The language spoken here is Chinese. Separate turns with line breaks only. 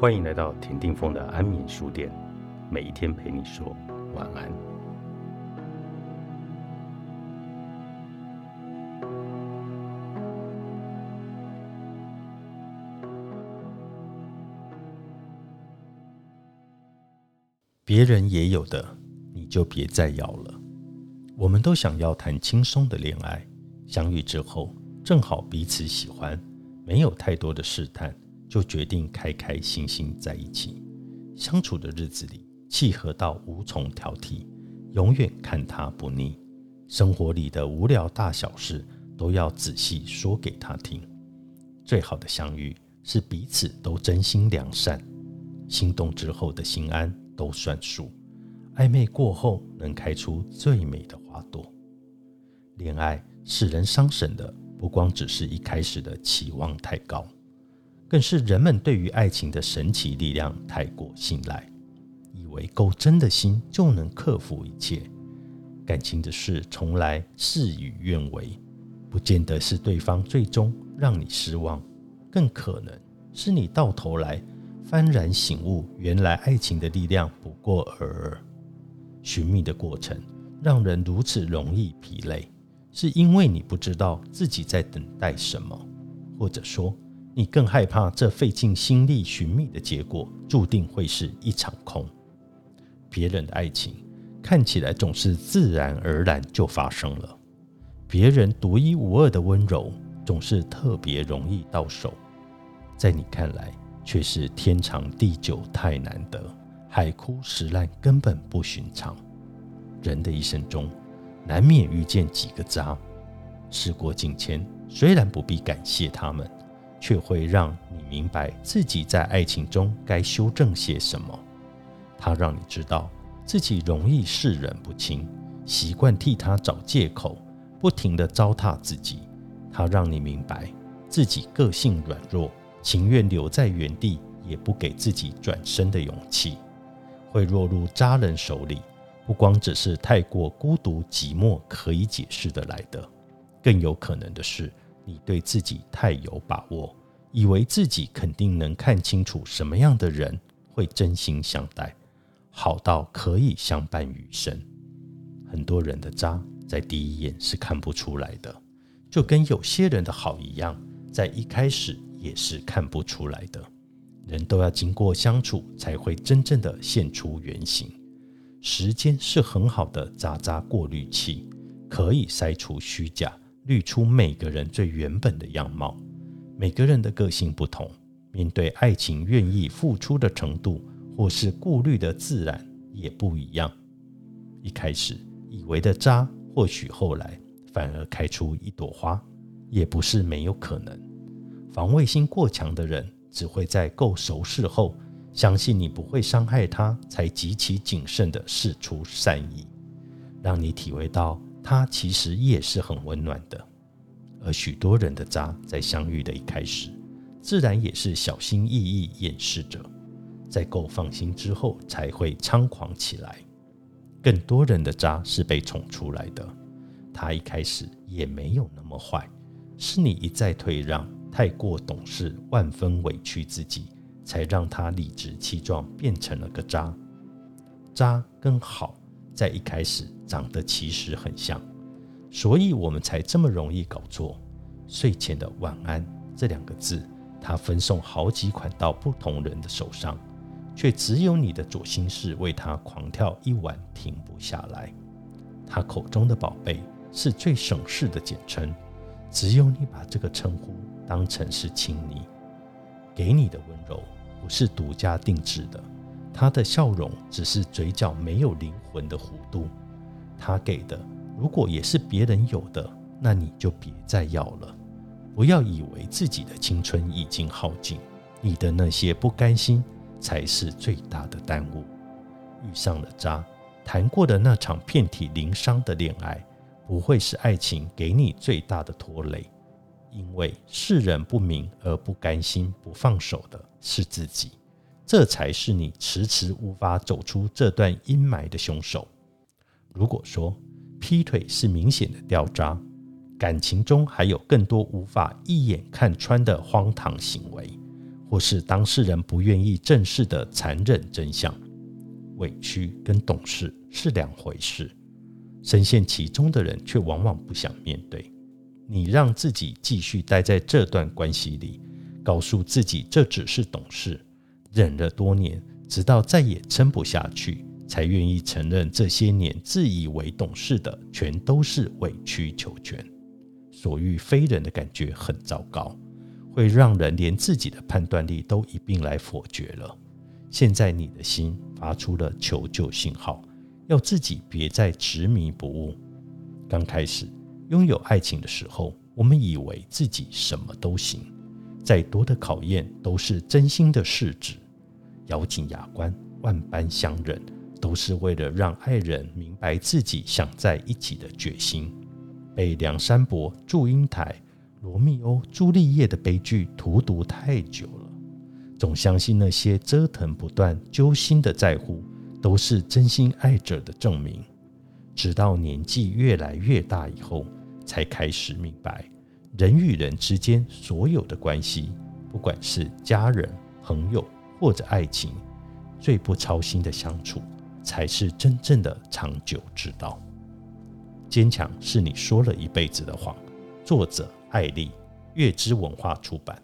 欢迎来到田定峰的安眠书店，每一天陪你说晚安。别人也有的，你就别再要了。我们都想要谈轻松的恋爱，相遇之后正好彼此喜欢，没有太多的试探，就决定开开心心在一起。相处的日子里，契合到无从挑剔，永远看他不腻。生活里的无聊大小事，都要仔细说给他听。最好的相遇是彼此都真心良善，心动之后的心安都算数。暧昧过后，能开出最美的花朵。恋爱使人伤神的，不光只是一开始的期望太高，更是人们对于爱情的神奇力量太过信赖，以为够真的心就能克服一切。感情的事从来事与愿违，不见得是对方最终让你失望，更可能是你到头来幡然醒悟，原来爱情的力量不过尔尔。寻觅的过程让人如此容易疲累，是因为你不知道自己在等待什么，或者说你更害怕这费尽心力寻觅的结果注定会是一场空。别人的爱情看起来总是自然而然就发生了，别人独一无二的温柔总是特别容易到手，在你看来却是天长地久太难得。海枯石烂根本不寻常。人的一生中，难免遇见几个渣。事过境迁，虽然不必感谢他们，却会让你明白自己在爱情中该修正些什么。他让你知道自己容易视人不清，习惯替他找借口，不停地糟蹋自己。他让你明白自己个性软弱，情愿留在原地，也不给自己转身的勇气。会落入渣人手里，不光只是太过孤独寂寞可以解释的来的，更有可能的是你对自己太有把握，以为自己肯定能看清楚什么样的人会真心相待，好到可以相伴余生。很多人的渣在第一眼是看不出来的，就跟有些人的好一样，在一开始也是看不出来的。人都要经过相处，才会真正的现出原形。时间是很好的渣渣过滤器，可以筛除虚假，滤出每个人最原本的样貌。每个人的个性不同，面对爱情愿意付出的程度，或是顾虑的自然也不一样。一开始以为的渣，或许后来反而开出一朵花，也不是没有可能。防卫心过强的人。只会在够熟识后，相信你不会伤害他，才极其谨慎的示出善意，让你体会到他其实也是很温暖的。而许多人的渣，在相遇的一开始，自然也是小心翼翼掩饰着，在够放心之后，才会猖狂起来。更多人的渣是被宠出来的，他一开始也没有那么坏，是你一再退让。太过懂事，万分委屈自己，才让他理直气壮变成了个渣。渣跟好在一开始长得其实很像，所以我们才这么容易搞错。睡前的晚安这两个字，他分送好几款到不同人的手上，却只有你的左心室为他狂跳一晚停不下来。他口中的宝贝是最省事的简称，只有你把这个称呼。当成是亲昵，给你的温柔不是独家定制的，他的笑容只是嘴角没有灵魂的弧度。他给的如果也是别人有的，那你就别再要了。不要以为自己的青春已经耗尽，你的那些不甘心才是最大的耽误。遇上了渣，谈过的那场遍体鳞伤的恋爱，不会是爱情给你最大的拖累。因为世人不明而不甘心、不放手的是自己，这才是你迟迟无法走出这段阴霾的凶手。如果说劈腿是明显的掉渣，感情中还有更多无法一眼看穿的荒唐行为，或是当事人不愿意正视的残忍真相。委屈跟懂事是两回事，深陷其中的人却往往不想面对。你让自己继续待在这段关系里，告诉自己这只是懂事，忍了多年，直到再也撑不下去，才愿意承认这些年自以为懂事的全都是委曲求全、所遇非人的感觉，很糟糕，会让人连自己的判断力都一并来否决了。现在你的心发出了求救信号，要自己别再执迷不悟。刚开始拥有爱情的时候，我们以为自己什么都行，再多的考验都是真心的试纸，咬紧牙关，万般相忍，都是为了让爱人明白自己想在一起的决心。被梁山伯、祝英台、罗密欧、朱丽叶的悲剧荼毒太久了。总相信那些折腾不断、揪心的在乎，都是真心爱者的证明。直到年纪越来越大以后，才开始明白，人与人之间所有的关系，不管是家人、朋友或者爱情，最不操心的相处，才是真正的长久之道。坚强是你说了一辈子的谎。作者：艾丽，月之文化出版。